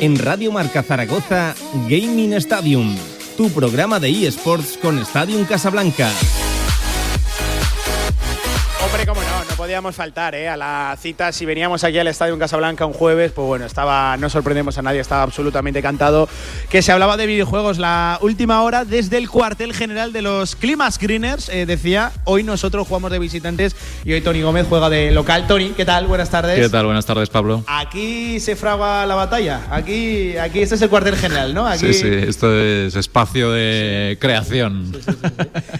En Radio Marca Zaragoza, Gaming Stadium, tu programa de eSports con Stadium Casablanca. Podíamos faltar ¿eh? a la cita. Si veníamos aquí al Estadio en Casablanca un jueves, pues bueno, estaba, no sorprendemos a nadie, estaba absolutamente cantado que se hablaba de videojuegos la última hora desde el cuartel general de los Clima Screeners. Eh, decía, hoy nosotros jugamos de visitantes y hoy Tony Gómez juega de local. Tony, ¿qué tal? Buenas tardes. ¿Qué tal? Buenas tardes, Pablo. Aquí se fragua la batalla. Aquí, aquí este es el cuartel general, ¿no? Aquí... Sí, sí, esto es espacio de creación. Sí, sí, sí,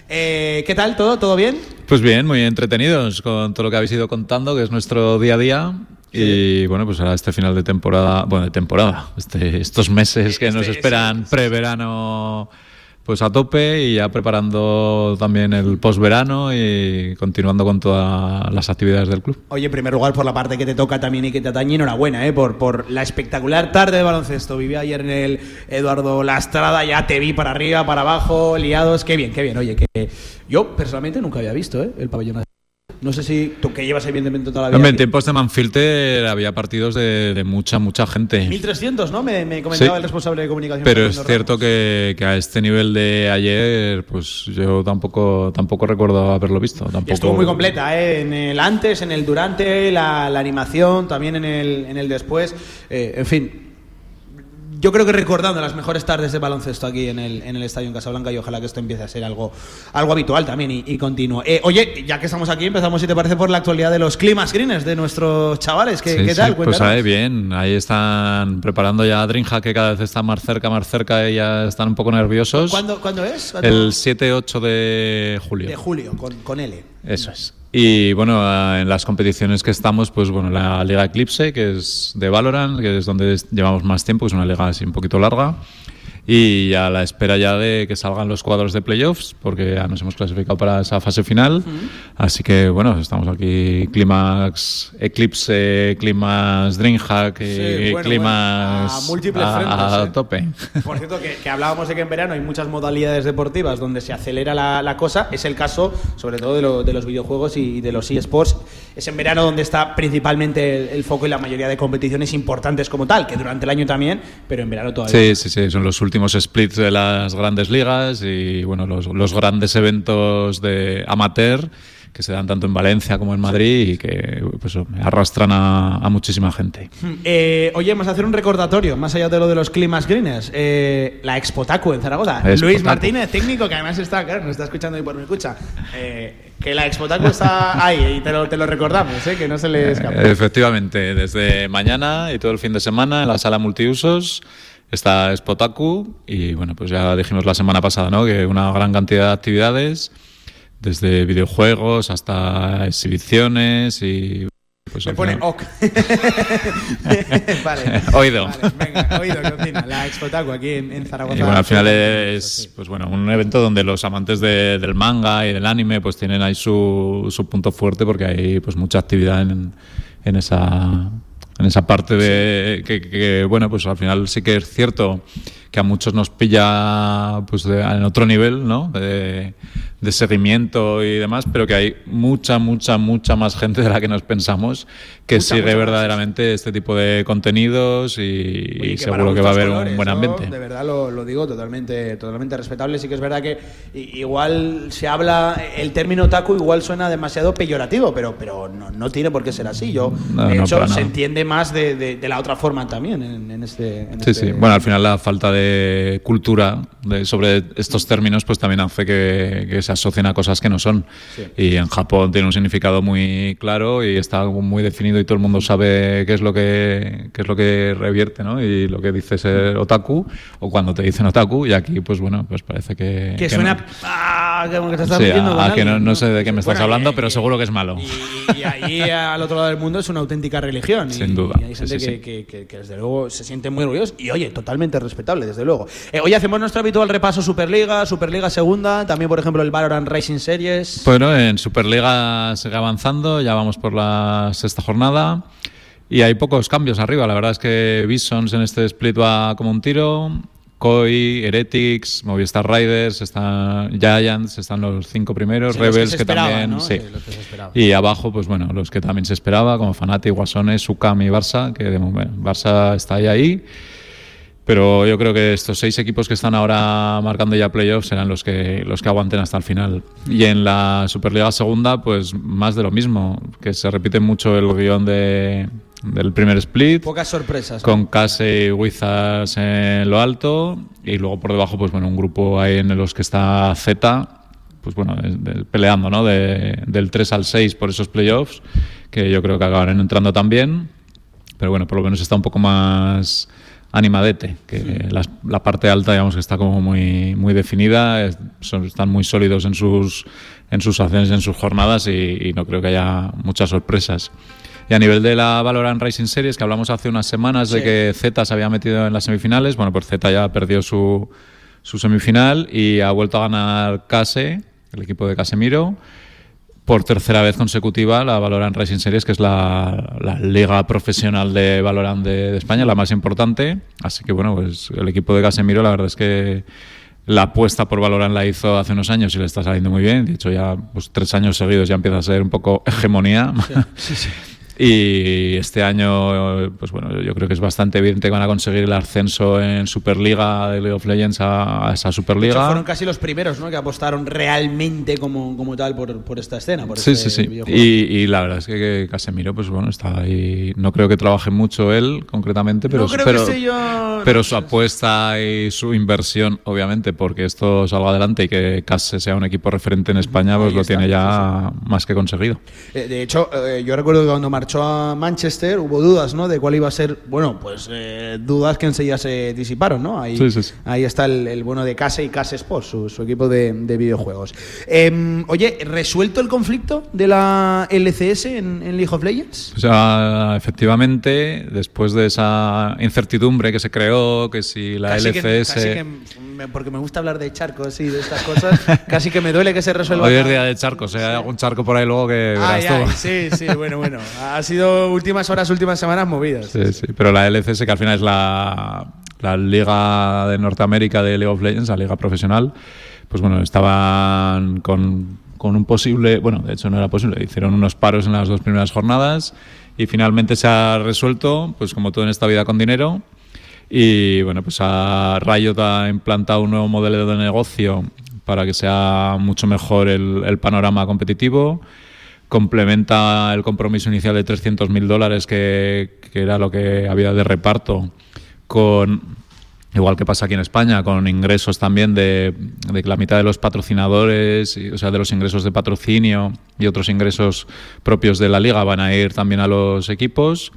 eh, ¿Qué tal? ¿Todo? ¿Todo bien? Pues bien, muy entretenidos con todo lo que habéis ido contando, que es nuestro día a día. Sí. Y bueno, pues ahora este final de temporada, bueno, de temporada, este, estos meses que este, nos esperan sí, preverano pues a tope y ya preparando también el posverano y continuando con todas las actividades del club. Oye, en primer lugar, por la parte que te toca también y que te atañe, enhorabuena ¿eh? por, por la espectacular tarde de baloncesto. Viví ayer en el Eduardo Lastrada, ya te vi para arriba, para abajo, liados. Qué bien, qué bien. Oye, que yo personalmente nunca había visto ¿eh? el pabellón no sé si tú que llevas evidentemente toda la vida. Hombre, en tiempos de Manfilter había partidos de, de mucha, mucha gente. 1300, ¿no? Me, me comentaba sí, el responsable de comunicación. Pero es cierto que, que, a este nivel de ayer, pues yo tampoco, tampoco recuerdo haberlo visto. Tampoco... Y estuvo muy completa, ¿eh? En el antes, en el durante, la, la animación, también en el, en el después. Eh, en fin, yo creo que recordando las mejores tardes de baloncesto aquí en el, en el Estadio en Casablanca y ojalá que esto empiece a ser algo, algo habitual también y, y continuo. Eh, oye, ya que estamos aquí, empezamos, si te parece, por la actualidad de los climas greeners de nuestros chavales. ¿Qué, sí, ¿qué tal? Sí, pues ahí bien, ahí están preparando ya a Drinja, que cada vez está más cerca, más cerca y ya están un poco nerviosos. ¿Cuándo, ¿cuándo es? ¿Cuándo? El 7-8 de julio. De julio, con, con L. Eso es. Y bueno, en las competiciones que estamos, pues bueno, la Liga Eclipse, que es de Valorant, que es donde llevamos más tiempo, es una liga así un poquito larga. Y a la espera ya de que salgan los cuadros de playoffs, porque ya nos hemos clasificado para esa fase final. Uh -huh. Así que bueno, estamos aquí, Climax Eclipse, Climax Dreamhack, sí, bueno, Climax bueno, a, múltiples a, frentes, a ¿eh? tope. Por cierto, que, que, hablábamos de que en verano hay muchas modalidades deportivas donde se acelera la, la cosa. Es el caso, sobre todo, de, lo, de los videojuegos y de los eSports. Es en verano donde está principalmente el, el, foco y la mayoría de competiciones importantes como tal, que durante el año también, pero en verano todavía. Sí, sí, sí, son los últimos splits de las grandes ligas y bueno, los, los grandes eventos de amateur que se dan tanto en Valencia como en Madrid y que pues, arrastran a, a muchísima gente. Eh, oye, vamos a hacer un recordatorio, más allá de lo de los climas greeners. Eh, la Expotacu en Zaragoza. Expotacu. Luis Martínez, técnico, que además está, claro, nos está escuchando y por mi escucha. Eh, que la Expotacu está ahí y te lo, te lo recordamos, ¿eh? que no se le escapa. Efectivamente, desde mañana y todo el fin de semana en la sala multiusos está Spotaku y bueno, pues ya dijimos la semana pasada, ¿no? Que una gran cantidad de actividades, desde videojuegos hasta exhibiciones y pues Me pone OK. vale. Oído. Vale, venga, oído, continúa. La Expotaku aquí en, en, Zaragoza. Y bueno, al final es pues bueno, un evento donde los amantes de, del manga y del anime pues tienen ahí su, su punto fuerte porque hay pues mucha actividad en, en esa en esa parte de sí. que, que, bueno pues al final sí que es cierto que a muchos nos pilla pues de, en otro nivel no de, de, seguimiento y demás pero que hay mucha mucha mucha más gente de la que nos pensamos que mucha, sigue mucha verdaderamente más. este tipo de contenidos y, Oye, y seguro que va a haber colores, un buen ambiente. De verdad lo, lo, digo totalmente totalmente respetable. Sí que es verdad que igual se habla el término taco igual suena demasiado peyorativo pero pero no, no tiene por qué ser así. Yo no, de hecho no, se entiende más de, de, de, la otra forma también en, en este en sí este... sí. Bueno al final la falta de cultura de, sobre estos términos pues también hace que, que, se asocien a cosas que no son sí. y en Japón tiene un significado muy claro y está muy definido y todo el mundo sabe qué es lo que qué es lo que revierte ¿no? y lo que dice ser otaku o cuando te dicen otaku y aquí pues bueno pues parece que que, que suena no, ah, que te estás sí, metiendo a, con que no, no, sé de qué me estás bueno, hablando y, pero seguro que es malo y, y ahí al otro lado del mundo es una auténtica religión sin y, duda y hay gente sí, sí. Que, que, que, desde luego se siente muy orgullosos y oye totalmente respetable desde luego eh, hoy hacemos nuestro habitual repaso Superliga Superliga segunda también por ejemplo el Valorant Racing Series bueno en Superliga sigue avanzando ya vamos por la sexta jornada y hay pocos cambios arriba. La verdad es que Bisons en este split va como un tiro. Koi, Heretics, Movistar Riders, están Giants, están los cinco primeros, sí, Rebels que, que, también, ¿no? sí. sí y abajo, pues bueno, los que también se esperaba, como Fanati, Guasones, Sucam y Barça, que de momento Barça está ahí ahí. Pero yo creo que estos seis equipos que están ahora marcando ya playoffs serán los que, los que aguanten hasta el final. Y en la Superliga Segunda, pues más de lo mismo, que se repite mucho el guion de, del primer split. Pocas sorpresas. Con Case y Wizards en lo alto. Y luego por debajo, pues bueno, un grupo ahí en los que está Z pues bueno, peleando, ¿no? De, del 3 al 6 por esos playoffs, que yo creo que acabarán entrando también. Pero bueno, por lo menos está un poco más animadete, que la, parte alta, digamos que está como muy, muy definida, están muy sólidos en sus, en sus acciones, en sus jornadas y, no creo que haya muchas sorpresas. Y a nivel de la Valorant Racing Series, que hablamos hace unas semanas de que Z se había metido en las semifinales, bueno, pues Z ya perdió su, su semifinal y ha vuelto a ganar Case, el equipo de Casemiro por tercera vez consecutiva la Valorant Racing Series, que es la, liga profesional de Valorant de, España, la más importante. Así que bueno, pues el equipo de Casemiro, la verdad es que la apuesta por Valorant la hizo hace unos años y le está saliendo muy bien. De hecho, ya pues, tres años seguidos ya empieza a ser un poco hegemonía. sí, sí. Y este año, pues bueno, yo creo que es bastante evidente que van a conseguir el ascenso en Superliga de League of Legends a, esa Superliga. fueron casi los primeros, ¿no? Que apostaron realmente como, como tal por, por esta escena. Por sí, este sí, sí. Y, la verdad es que, Casemiro, pues bueno, está ahí. No creo que trabaje mucho él concretamente, pero, pero, pero su apuesta y su inversión, obviamente, porque esto salga adelante y que Case sea un equipo referente en España, pues lo tiene ya más que conseguido. Eh, de hecho, eh, yo recuerdo que cuando marchó a Manchester, hubo dudas, ¿no? De cuál iba a ser, bueno, pues eh, dudas que enseguida se disiparon, ¿no? Ahí, ahí está el, bueno de Case y Case Sports, su, equipo de, videojuegos. Em, oye, ¿resuelto el conflicto de la LCS en, League of Legends? O sea, efectivamente, después de esa incertidumbre que se creó, que si la LCS... porque me gusta hablar de charcos y de estas cosas, casi que me duele que se resuelva. Hoy es día de charcos, hay algún charco por ahí luego que verás todo. sí, sí, bueno, bueno. Ha sido últimas horas, últimas semanas movidas. Sí, sí, pero la LCS, que al final es la, la liga de Norteamérica de League of Legends, la liga profesional, pues bueno, estaban con, con un posible, bueno, de hecho no era posible, hicieron unos paros en las dos primeras jornadas y finalmente se ha resuelto, pues como todo en esta vida con dinero. Y bueno, pues a Riot ha implantado un nuevo modelo de negocio para que sea mucho mejor el, panorama competitivo complementa el compromiso inicial de 300.000 dólares que, era lo que había de reparto con igual que pasa aquí en España, con ingresos también de, de la mitad de los patrocinadores, o sea, de los ingresos de patrocinio y otros ingresos propios de la liga van a ir también a los equipos.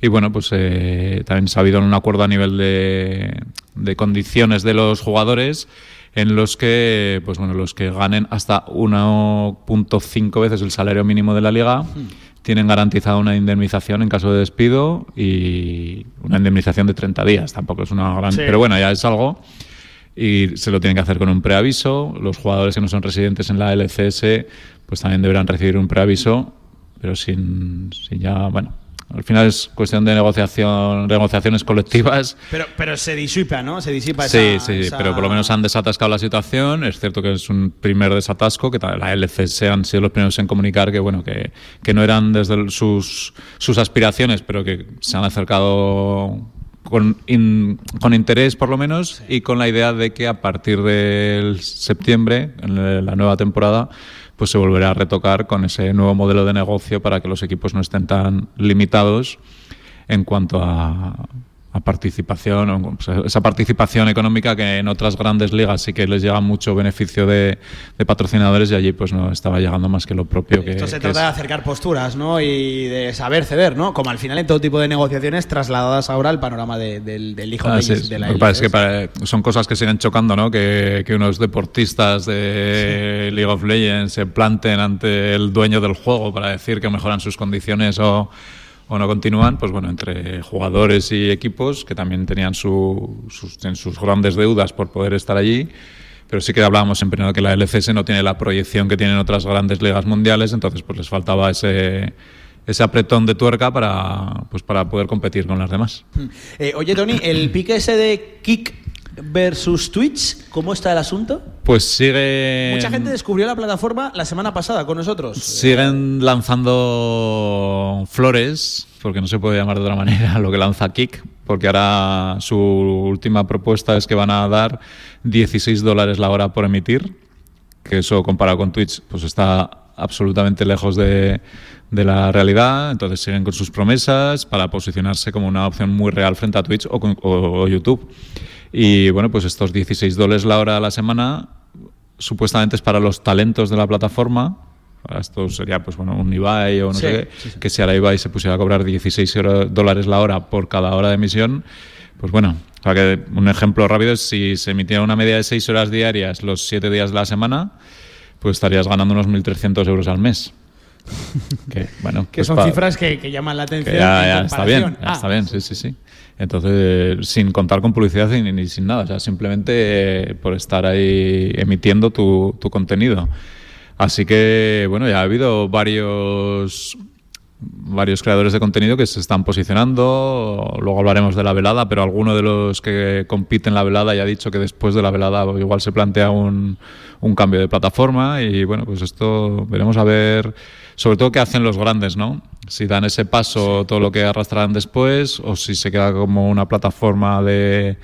Y bueno, pues eh, también se ha habido un acuerdo a nivel de, de condiciones de los jugadores en los que, pues bueno, los que ganen hasta 1.5 veces el salario mínimo de la liga tienen garantizada una indemnización en caso de despido y una indemnización de 30 días. Tampoco es una gran... Pero bueno, ya es algo y se lo tienen que hacer con un preaviso. Los jugadores que no son residentes en la LCS pues también deberán recibir un preaviso, pero sin, sin ya, bueno, al final es cuestión de negociación, negociaciones colectivas. Pero, pero se disipa, ¿no? Se disipa esa, Sí, sí, pero por lo menos han desatascado la situación. Es cierto que es un primer desatasco, que la LCS han sido los primeros en comunicar que, bueno, que, que no eran desde sus, sus aspiraciones, pero que se han acercado con, con, interés por lo menos y con la idea de que a partir del septiembre, en la nueva temporada, pues se volverá a retocar con ese nuevo modelo de negocio para que los equipos no estén tan limitados en cuanto a, participación, esa participación económica que en otras grandes ligas sí que les llega mucho beneficio de, patrocinadores y allí pues no estaba llegando más que lo propio que Esto se trata de acercar posturas ¿no? y de saber ceder, ¿no? Como al final en todo tipo de negociaciones trasladadas ahora al panorama del hijo ah, de, la Lo que que son cosas que siguen chocando, ¿no? Que, que unos deportistas de League of Legends se planten ante el dueño del juego para decir que mejoran sus condiciones o o no continúan, pues bueno, entre jugadores y equipos que también tenían sus, sus grandes deudas por poder estar allí. Pero sí que hablábamos en primero que la LCS no tiene la proyección que tienen otras grandes ligas mundiales, entonces pues les faltaba ese, ese apretón de tuerca para, pues para poder competir con las demás. Hmm. Eh, oye, Tony, el pique ese de Kick versus Twitch, ¿cómo está el asunto? Pues sigue. Mucha gente descubrió la plataforma la semana pasada con nosotros. Siguen lanzando flores porque no se puede llamar de otra manera lo que lanza Kick, porque ahora su última propuesta es que van a dar 16 dólares la hora por emitir, que eso comparado con Twitch pues está absolutamente lejos de, de la realidad, entonces siguen con sus promesas para posicionarse como una opción muy real frente a Twitch o, o YouTube. Y bueno, pues estos 16 dólares la hora a la semana supuestamente es para los talentos de la plataforma. Esto sería, pues bueno, un Ibai o no sé qué, que si ahora Ibai se pusiera a cobrar 16 dólares la hora por cada hora de emisión, pues bueno, para que un ejemplo rápido es si se emitiera una media de 6 horas diarias los 7 días de la semana, pues estarías ganando unos 1.300 euros al mes. que, bueno, que pues son cifras que, llaman la atención. ya, está bien, ah, está bien, sí, sí, sí. Entonces, sin contar con publicidad ni, sin nada, o sea, simplemente eh, por estar ahí emitiendo tu, contenido. Así que, bueno, ya ha habido varios varios creadores de contenido que se están posicionando. Luego hablaremos de la velada, pero alguno de los que compiten la velada ya ha dicho que después de la velada igual se plantea un, un cambio de plataforma. Y bueno, pues esto veremos a ver, sobre todo qué hacen los grandes, ¿no? Si dan ese paso todo lo que arrastrarán después o si se queda como una plataforma de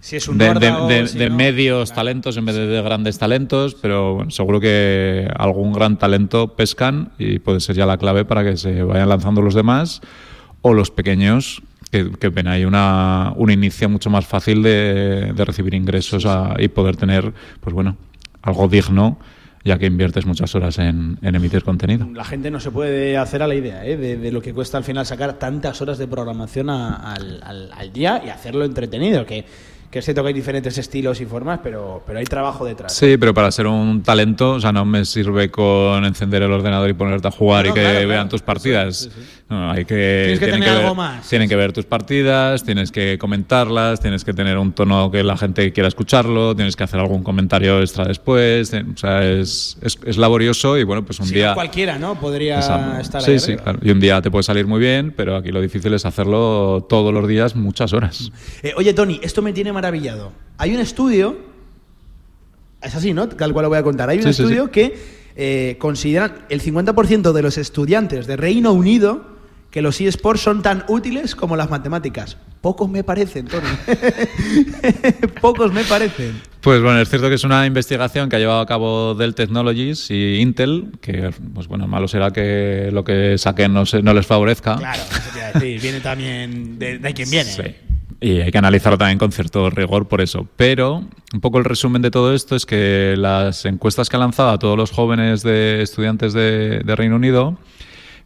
de, medios talentos en vez de, grandes talentos, pero seguro que algún gran talento pescan y puede ser ya la clave para que se vayan lanzando los demás o los pequeños que, que ven ahí una, un inicio mucho más fácil de, recibir ingresos y poder tener, pues bueno, algo digno ya que inviertes muchas horas en, emitir contenido. La gente no se puede hacer a la idea ¿eh? de, lo que cuesta al final sacar tantas horas de programación al, al, día y hacerlo entretenido, que que es cierto que hay diferentes estilos y formas, pero, pero hay trabajo detrás. Sí, pero para ser un talento, o sea, no me sirve con encender el ordenador y ponerte a jugar y que vean tus partidas. Hay que, tienes que tener que algo más. Tienen que ver tus partidas, tienes que comentarlas, tienes que tener un tono que la gente quiera escucharlo, tienes que hacer algún comentario extra después. O sea, es, es, laborioso y bueno, pues un día. cualquiera, ¿no? Podría estar Sí, sí, claro. Y un día te puede salir muy bien, pero aquí lo difícil es hacerlo todos los días, muchas horas. Eh, oye, Tony, esto me tiene maravillado. Hay un estudio, es así, ¿no? Tal cual lo voy a contar. Hay un estudio que eh, consideran el 50% de los estudiantes de Reino Unido que los eSports son tan útiles como las matemáticas. Pocos me parecen, Tony. Pocos me parecen. Pues bueno, es cierto que es una investigación que ha llevado a cabo Dell Technologies y Intel, que pues bueno, malo será que lo que saquen no, no les favorezca. Claro, eso decir, viene también de, de quien viene. Sí. Y hay que analizarlo también con cierto rigor por eso. Pero un poco el resumen de todo esto es que las encuestas que ha lanzado a todos los jóvenes de estudiantes de, Reino Unido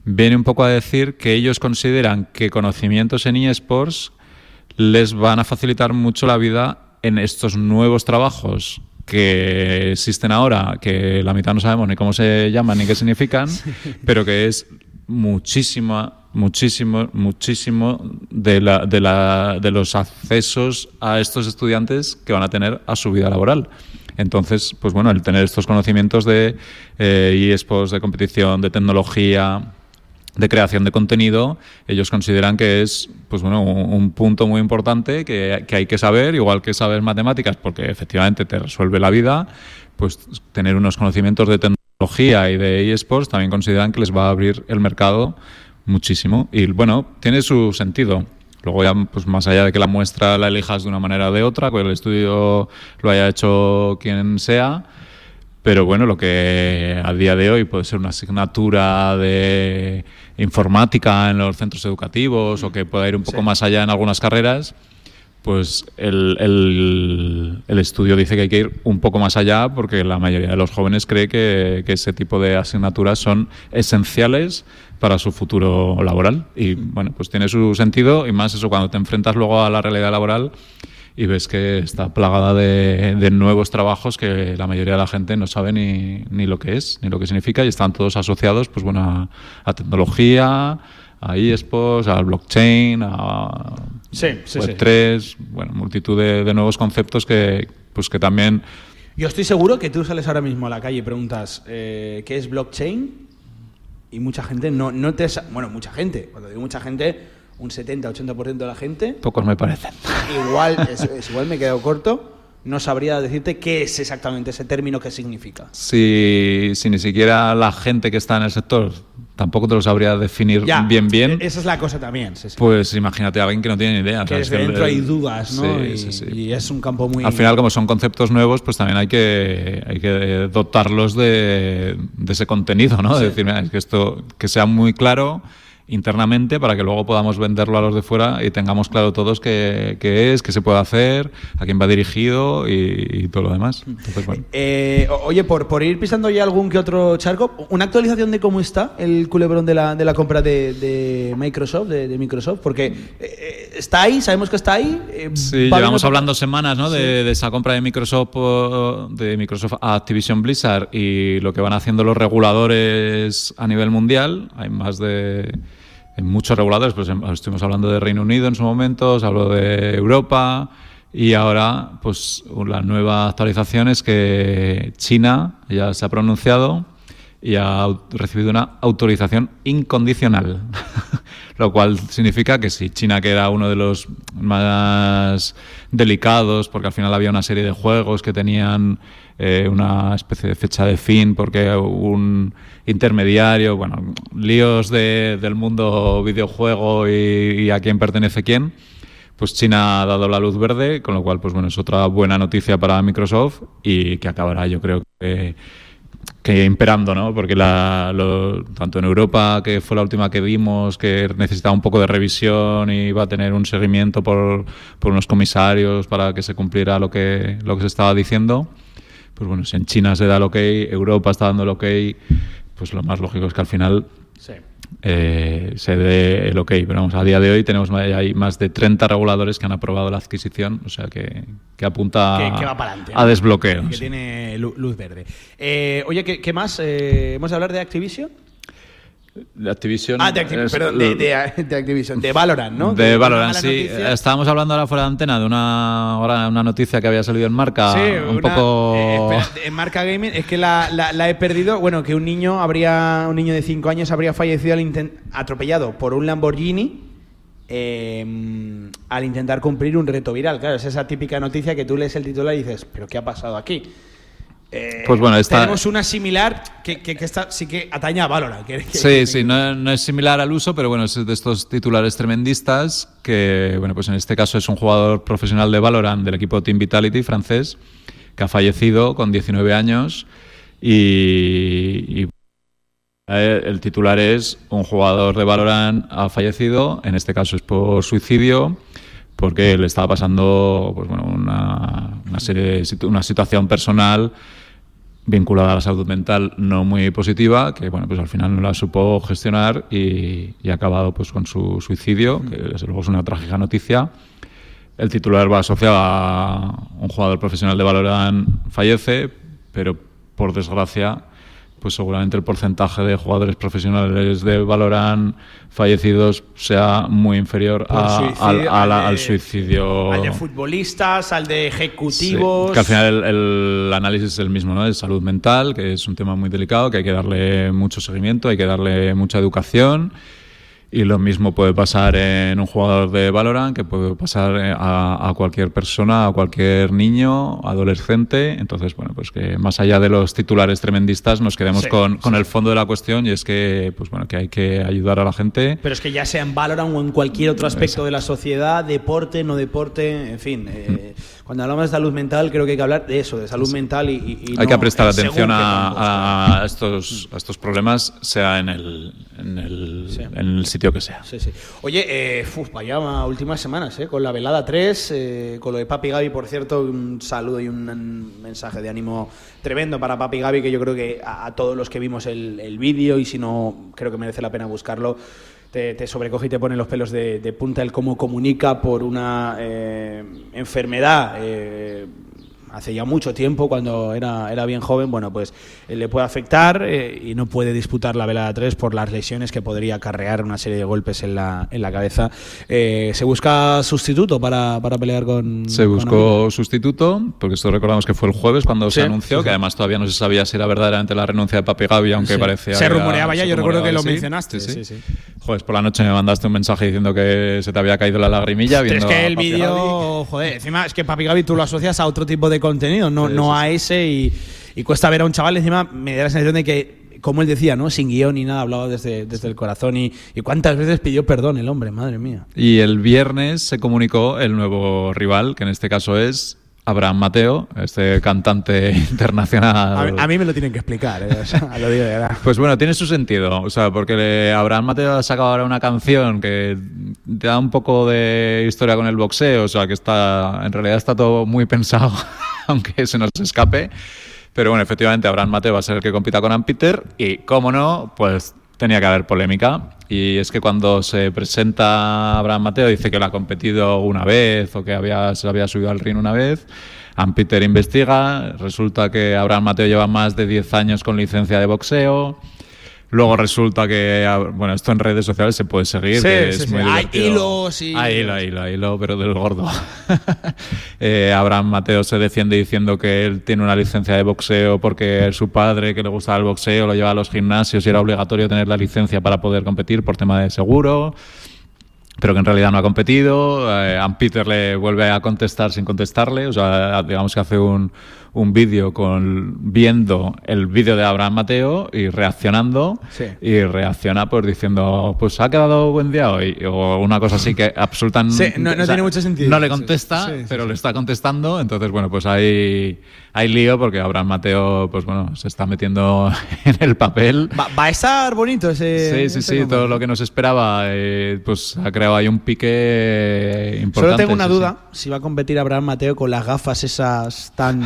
viene un poco a decir que ellos consideran que conocimientos en eSports les van a facilitar mucho la vida en estos nuevos trabajos que existen ahora, que la mitad no sabemos ni cómo se llaman ni qué significan, pero que es muchísima muchísimo, muchísimo de, la, de, la, de los accesos a estos estudiantes que van a tener a su vida laboral. Entonces, pues bueno, el tener estos conocimientos de eh, eSports, de competición, de tecnología, de creación de contenido, ellos consideran que es pues bueno, un, punto muy importante que, que, hay que saber, igual que saber matemáticas, porque efectivamente te resuelve la vida, pues tener unos conocimientos de tecnología y de eSports también consideran que les va a abrir el mercado muchísimo. Y bueno, tiene su sentido. Luego ya, pues más allá de que la muestra la elijas de una manera o de otra, que el estudio lo haya hecho quien sea, pero bueno, lo que a día de hoy puede ser una asignatura de informática en los centros educativos o que pueda ir un poco más allá en algunas carreras, pues el, el, estudio dice que hay que ir un poco más allá porque la mayoría de los jóvenes cree que, que ese tipo de asignaturas son esenciales para su futuro laboral. Y bueno, pues tiene su sentido y más eso cuando te enfrentas luego a la realidad laboral y ves que está plagada de, nuevos trabajos que la mayoría de la gente no sabe ni, ni, lo que es, ni lo que significa y están todos asociados pues bueno, a, tecnología, a eSports, al blockchain, a Web3, bueno, multitud de, nuevos conceptos que, pues que también... Yo estoy seguro que tú sales ahora mismo a la calle y preguntas eh, ¿qué es blockchain? y mucha gente no, no te... Bueno, mucha gente, cuando digo mucha gente, un 70-80% de la gente... Pocos me parecen. Igual, es, igual me he quedado corto, no sabría decirte qué es exactamente ese término, qué significa. Si, si ni siquiera la gente que está en el sector tampoco te lo sabría definir Ya, bien bien. e- Esa es la cosa también. sí, sí. Pues imagínate a alguien que no tiene ni idea. que dentro hay dudas, ¿no? Sí, y, es un campo muy. Al final, como son conceptos nuevos, pues también hay que, hay que dotarlos de, de ese contenido, ¿no? De decir, mira, es que esto que sea muy claro internamente para que luego podamos venderlo a los de fuera y tengamos claro todos qué, qué es, qué se puede hacer, a quién va dirigido y, todo lo demás. Eh, oye, por, por ir pisando ya algún que otro charco, una actualización de cómo está el culebrón de la, de la compra de, de Microsoft, de, Microsoft, porque eh, está ahí, sabemos que está ahí. eh, Sí, va llevamos hablando semanas ¿no? de, de esa compra de Microsoft de Microsoft a Activision Blizzard y lo que van haciendo los reguladores a nivel mundial. Hay más de muchos reguladores, pues em- estuvimos hablando de Reino Unido en su momento, se habló de Europa y ahora pues la nueva actualización es que China ya se ha pronunciado y ha recibido una autorización incondicional. Lo cual significa que si China, que era uno de los más delicados, porque al final había una serie de juegos que tenían eh, una especie de fecha de fin, porque un intermediario, bueno, líos de- del mundo videojuego y, y a quién pertenece quién, pues China ha dado la luz verde, con lo cual, pues bueno, es otra buena noticia para Microsoft y que acabará, yo creo que que imperando, ¿no? Porque la, tanto en Europa, que fue la última que vimos, que necesitaba un poco de revisión y iba a tener un seguimiento por, por unos comisarios para que se cumpliera lo que, lo que se estaba diciendo, pues bueno, si en China se da el ok, Europa está dando el ok, pues lo más lógico es que al final Sí. Eh, se dé el ok. Pero vamos, a día de hoy tenemos hay más de 30 reguladores que han aprobado la adquisición, o sea que, que apunta Que, que va para adelante. a desbloqueo. Que tiene lu- luz verde. Eh, oye, ¿qué, qué más? Eh, ¿Hemos de hablar de Activision? De Activision. Ah, de, Acti- es- perdón, de, de- de Activision. De Valorant, ¿no? De Valorant, sí. noticia. Estábamos hablando ahora fuera de antena de una, ahora una noticia que había salido en marca. Sí, un una- poco. eh, espera, en marca gaming es que la, la- la he perdido. Bueno, que un niño habría, un niño de 5 años habría fallecido al atropellado por un Lamborghini eh, al intentar cumplir un reto viral. Claro, es esa típica noticia que tú lees el titular y dices, ¿pero qué ha pasado aquí? Eh, Pues bueno, esta- tenemos una similar que, que, que esta sí que atañe a Valorant. que- Sí, sí, no, no es similar al uso, pero bueno, es de estos titulares tremendistas que, bueno, pues en este caso es un jugador profesional de Valorant del equipo Team Vitality francés que ha fallecido con 19 años y, y eh, el titular es un jugador de Valorant ha fallecido, en este caso es por suicidio, porque le estaba pasando pues bueno, una, una serie una situación personal vinculada a la salud mental no muy positiva, que bueno, pues al final no la supo gestionar y, y ha acabado pues con su suicidio, que desde luego es una trágica noticia. El titular va asociado a un jugador profesional de Valorant fallece, pero por desgracia, pues seguramente el porcentaje de jugadores profesionales de Valorant fallecidos sea muy inferior Por a- suicidio, al, de- suicidio. Al de futbolistas, al de Sí, ejecutivos. que al final el, el análisis es el mismo, ¿no? De salud mental, que es un tema muy delicado, que hay que darle mucho seguimiento, hay que darle mucha educación. Y lo mismo puede pasar en un jugador de Valorant, que puede pasar eh, a, a cualquier persona, a cualquier niño, adolescente. Entonces, bueno, pues que más allá de los titulares tremendistas, nos quedemos Sí, con, con el fondo de la cuestión y es que, pues bueno, que hay que ayudar a la gente. Pero es que ya sea en Valorant o en cualquier otro aspecto de la sociedad, deporte, no deporte, en fin. eh, cuando hablamos de salud mental, creo que hay que hablar de eso, de salud mental y. y- y Hay no que prestar atención a, estos, a estos problemas, sea en el, en el, Sí. en el sitio que sea. Sí, sí. Oye, eh, uf, vaya últimas semanas, ¿eh? Con la velada 3, eh, con lo de Papi Gaby, por cierto, un saludo y un, mensaje de ánimo tremendo para Papi Gaby, que yo creo que a, a todos los que vimos el, el vídeo, y si no, creo que merece la pena buscarlo, te, te sobrecoge y te pone los pelos de, de punta el cómo comunica por una eh, enfermedad. eh, hace ya mucho tiempo, cuando era, era bien joven, bueno, pues le puede afectar eh, y no puede disputar la velada 3 por las lesiones que podría acarrear una serie de golpes en la, en la cabeza. Eh, ¿Se busca sustituto para, para pelear con... Se con buscó sustituto, porque esto recordamos que fue el jueves cuando Sí, se anunció, que además todavía no se sabía si era verdaderamente la renuncia de Papi Gaby, aunque Sí. parecía. Se rumoreaba ya, yo recuerdo que lo sí. mencionaste, Sí, sí. sí, sí. Jueves por la noche me mandaste un mensaje diciendo que se te había caído la lagrimilla. Es que el vídeo, joder, encima es que Papi Gaby tú lo asocias a otro tipo de contenido, no, no a ese y, y cuesta ver a un chaval, encima me da la sensación de que como él decía, ¿no? Sin guion ni nada, hablaba desde, desde el corazón y, y cuántas veces pidió perdón el hombre, madre mía. Y el viernes se comunicó el nuevo rival, que en este caso es Abraham Mateo, este cantante internacional. A, mí me lo tienen que explicar, ¿eh? o sea, lo digo de verdad. Pues bueno, tiene su sentido, o sea, porque Abraham Mateo ha sacado ahora una canción que te da un poco de historia con el boxeo, o sea, que está, en realidad está todo muy pensado, aunque se nos escape. Pero bueno, efectivamente, Abraham Mateo va a ser el que compita con Peter y, cómo no, pues tenía que haber polémica. Y es que cuando se presenta Abraham Mateo, dice que lo ha competido una vez o que había, se había subido al ring una vez. Peter investiga, resulta que Abraham Mateo lleva más de 10 años con licencia de boxeo. Luego resulta que, ah, bueno, esto en redes sociales se puede seguir. Sí, que sí, es sí. muy Hay hilos y- Hay hilo, hilo, hilo, pero del gordo. Eh, Abraham Mateo se defiende diciendo que él tiene una licencia de boxeo porque su padre, que le gustaba el boxeo, lo llevaba a los gimnasios y era obligatorio tener la licencia para poder competir por tema de seguro pero que en realidad no ha competido. Eh, Ann Peter le vuelve a contestar sin contestarle, o sea, digamos que hace un, un vídeo con viendo el vídeo de Abraham Mateo y reaccionando Sí. y reacciona pues diciendo pues ha quedado buen día hoy o una cosa así que absolutamente Sí, no- no tiene mucho sentido. no le contesta sí, pero le está contestando entonces bueno pues hay hay lío porque Abraham Mateo pues bueno se está metiendo en el papel Va, va a estar bonito ese. Sí, sí, ese sí, todo lo que nos esperaba, eh, pues ha creado ahí un pique importante. Solo tengo una sí, duda si va a competir Abraham Mateo con las gafas esas tan.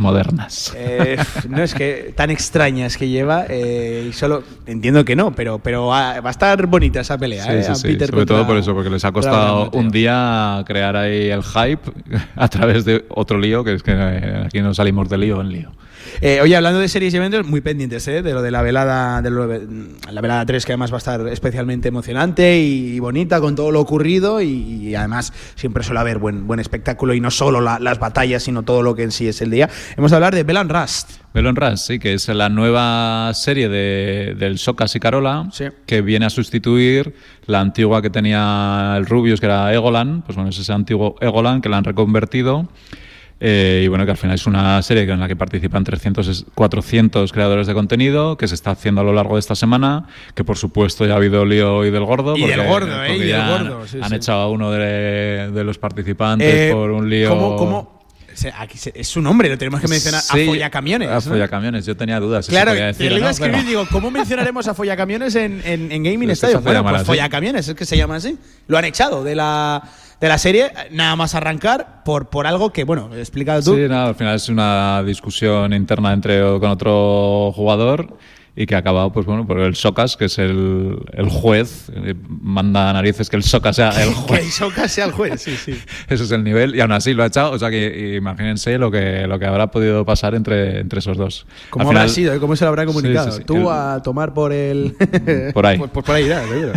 Modernas. eh, no es que tan extrañas que lleva eh, y solo entiendo que no pero pero va, va a estar bonita esa pelea Sí, eh, sí, a sí, sobre todo por eso, porque les ha costado un día crear ahí el hype a través de otro lío, que es que eh, aquí no salimos de lío en lío. Eh, oye, hablando de series y eventos, muy pendientes ¿eh? de lo de la velada, de lo de- la velada 3, que además va a estar especialmente emocionante y, bonita con todo lo ocurrido y, y además siempre suele haber buen, buen espectáculo y no solo la- las batallas, sino todo lo que en sí es el día. Hemos de hablar de Belan Rust. Melon Rush, sí, que es la nueva serie de, del Socas y Carola, Sí. que viene a sustituir la antigua que tenía el Rubius, que era Egolan, pues bueno, es ese antiguo Egolan que la han reconvertido. Eh, y bueno, que al final es una serie en la que participan 300, es- 400 creadores de contenido, que se está haciendo a lo largo de esta semana, que por supuesto ya ha habido lío hoy del gordo. Y del gordo, ¿eh? Y del gordo, han, sí, han sí. echado a uno de, de los participantes Eh, por un lío... ¿Cómo? cómo? Se- aquí se- es su nombre, lo tenemos que mencionar. Sí, a Follacamiones. A. Follacamiones, yo tenía dudas. si Claro, te decir lo iba a escribir pero- digo, ¿cómo mencionaremos a Follacamiones en, en, en Gaming Es que Stadium? se Bueno, pues. Follacamiones, es que se llama así. Lo han echado de la, de la serie, nada más arrancar, por, por algo que, bueno, explícalo tú. Sí, nada, al final es una discusión interna entre con otro jugador y que ha acabado, pues bueno, por el Socas, que es el, el juez, eh, manda narices que el Socas sea el que juez. hizo casi al juez, sí, sí. Ese es el nivel, y aún así lo ha echado. O sea que imagínense lo que, lo que habrá podido pasar entre, entre esos dos. ¿Cómo Al habrá final- sido? eh? ¿Cómo se lo habrá comunicado? Sí, sí, sí. Tú El- a tomar por el... Por ahí. Pues por ahí, ya, seguro.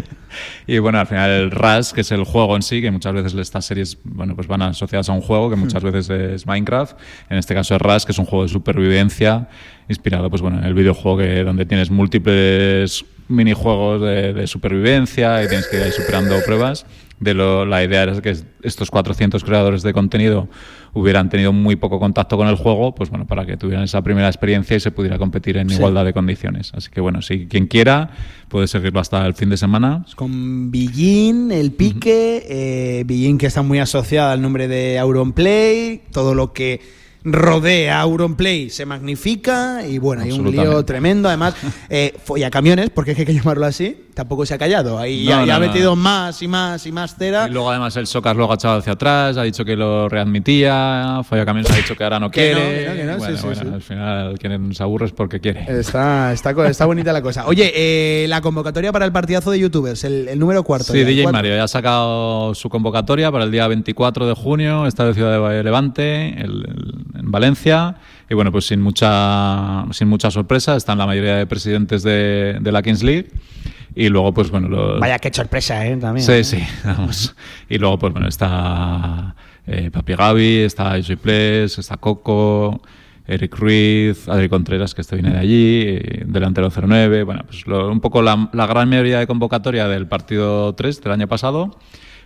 Y bueno, al final el RAS, que es el juego en sí, que muchas veces estas series bueno, pues van asociadas a un juego, que muchas veces es Minecraft. En este caso es RAS, que es un juego de supervivencia inspirado pues bueno, en el videojuego donde tienes múltiples minijuegos de, de supervivencia y tienes que ir ahí superando pruebas. De lo, la idea era que estos 400 creadores de contenido hubieran tenido muy poco contacto con el juego, pues bueno, para que tuvieran esa primera experiencia y se pudiera competir en Sí. igualdad de condiciones. Así que bueno, si quien quiera puede seguirlo hasta el fin de semana. Con Billín, el pique, eh, Billín que está muy asociada al nombre de Auronplay, todo lo que rodea a Auronplay se magnifica y bueno, hay un lío tremendo. Además, eh, camiones, porque es que hay que llamarlo así, tampoco se ha callado. Ahí No, ya, no, ya ha metido más y más y más cera. Y luego además el Socas luego ha echado hacia atrás, ha dicho que lo readmitía, Falla Camiones ha dicho que ahora no quiere. al final quien se aburre es porque quiere. Está, está, bonita la cosa. Oye, eh, la convocatoria para el partidazo de youtubers, el, el número cuarto. Sí, ya, DJ. Mario ya ha sacado su convocatoria para el día 24 de junio, está de Ciudad de Levante, el- el- en Valencia. Y bueno, pues sin mucha, sin mucha sorpresa, están la mayoría de presidentes de, de la Kings League. Y luego, pues bueno, los, Vaya, qué sorpresa, ¿eh? También. Sí, ¿eh? sí, vamos. Y luego, pues bueno, está eh, Papi Gaby, está Joy Ples, está Coco, Eric Ruiz, Adri Contreras, que este viene de allí, delantero 09. Bueno, pues lo- un poco la, la gran mayoría de convocatoria del partido 3 del año pasado.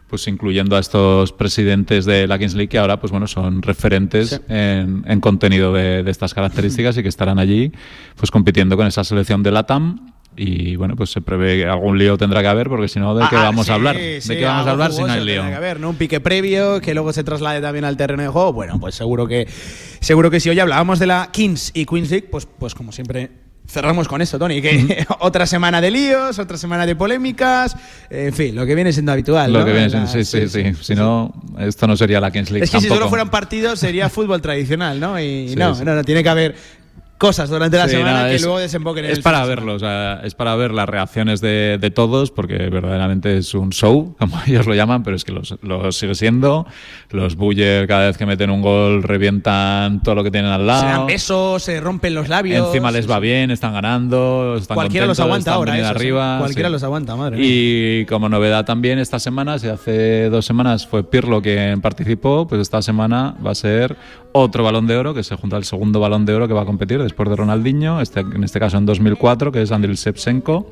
Pues incluyendo a estos presidentes de la Kings League que ahora pues bueno son referentes en, en, contenido de, de, estas características y que estarán allí pues compitiendo con esa selección de LATAM y bueno, pues se prevé que algún lío tendrá que haber, porque si no, ¿de qué Ah, vamos sí, a hablar? sí, ¿De qué vamos a hablar si no hay lío? que haber, ¿no? Un pique previo que luego se traslade también al terreno de juego. Bueno, pues seguro que seguro que si hoy hablábamos de la Kings y Queens League, pues, pues como siempre cerramos con esto, Tony, que otra semana de líos, otra semana de polémicas, en fin, lo que viene siendo habitual. Lo ¿no? que viene siendo, sí, sí, sí. Si no, esto no sería la Kings League Es que si tampoco. solo fueran partidos sería fútbol tradicional, ¿no? Y Sí, no, sí. no, no, tiene que haber cosas durante la Sí, semana nada, que es- luego desemboquen en Es el para fin de verlo, o sea, es para ver las reacciones de, de todos, porque verdaderamente es un show, como ellos lo llaman, pero es que los- lo sigue siendo. Los Buller, cada vez que meten un gol, revientan todo lo que tienen al semana. Se dan lado. besos, se rompen los labios. Encima les va bien, están ganando, están Cualquiera los aguanta están ahora, ¿eh? arriba. Cualquiera sí. los aguanta, madre. Y como novedad también esta semana, si hace dos semanas fue Pirlo quien participó, pues esta semana va a ser otro balón de oro, que se junta al segundo balón de oro que va a competir después de Ronaldinho, este, en este caso en 2004, que es Andriy Shevchenko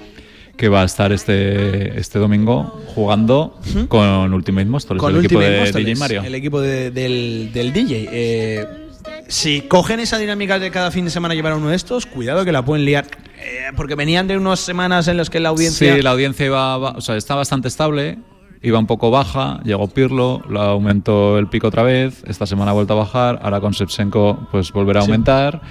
que va a estar este, este domingo jugando con Ultimate Monsters, con el equipo Ultimate DJ Mario. El equipo de- del, del DJ. Eh, si cogen esa dinámica de cada fin de semana llevar a uno de estos, cuidado que la pueden liar. Eh, porque venían de unas semanas en las que la audiencia. Sí, la audiencia iba, ba- o sea, está bastante estable, iba un poco baja, llegó Pirlo, lo aumentó el pico otra vez, esta semana ha vuelto a bajar, ahora con Shevchenko pues volverá a aumentar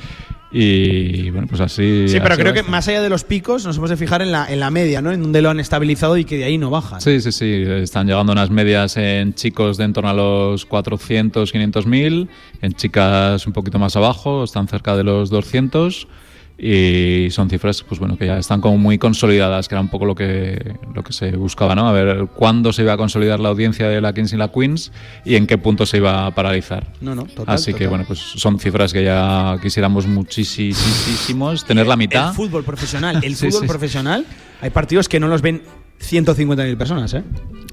y bueno, pues así Sí, pero así creo que esto. más allá de los picos, nos hemos de fijar en la, en la media, ¿no? En donde lo han estabilizado y que de ahí no bajan. Sí, sí, sí, están llegando unas medias en chicos de en torno a los 400, 500 mil, en chicas un poquito más abajo, están cerca de los 200 y son cifras pues bueno que ya están como muy consolidadas, que era un poco lo que lo que se buscaba, ¿no? A ver cuándo se iba a consolidar la audiencia de la Kings y la Queens y en qué punto se iba a paralizar. No, no, total. Así que bueno, pues son cifras que ya quisiéramos muchísimos tener la mitad. El fútbol profesional. El Sí, fútbol sí. profesional, hay partidos que no los ven 150.000 personas, ¿eh?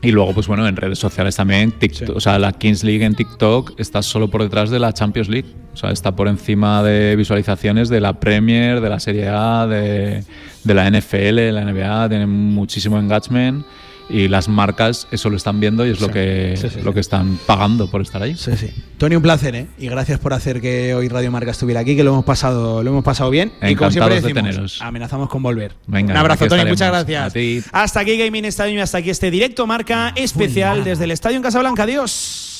Y luego, pues bueno, en redes sociales también, TikTok, Sí. o sea, la Kings League en TikTok está solo por detrás de la Champions League. O sea, está por encima de visualizaciones de la Premier, de la Serie A, de, de la NFL, de la NBA, tienen muchísimo engagement y las marcas eso lo están viendo y es lo que Sí, sí, sí. lo que están pagando por estar ahí. Sí, sí. Tony, un placer, ¿eh? Y gracias por hacer que hoy Radio Marca estuviera aquí, que lo hemos pasado, lo hemos pasado bien. y como Encantados siempre de decimos, teneros. amenazamos con volver. Venga, un abrazo, Tony, estaremos. muchas gracias. A ti. Hasta aquí Gaming Stadium y hasta aquí este directo Marca especial desde el Estadio en Casablanca. Adiós.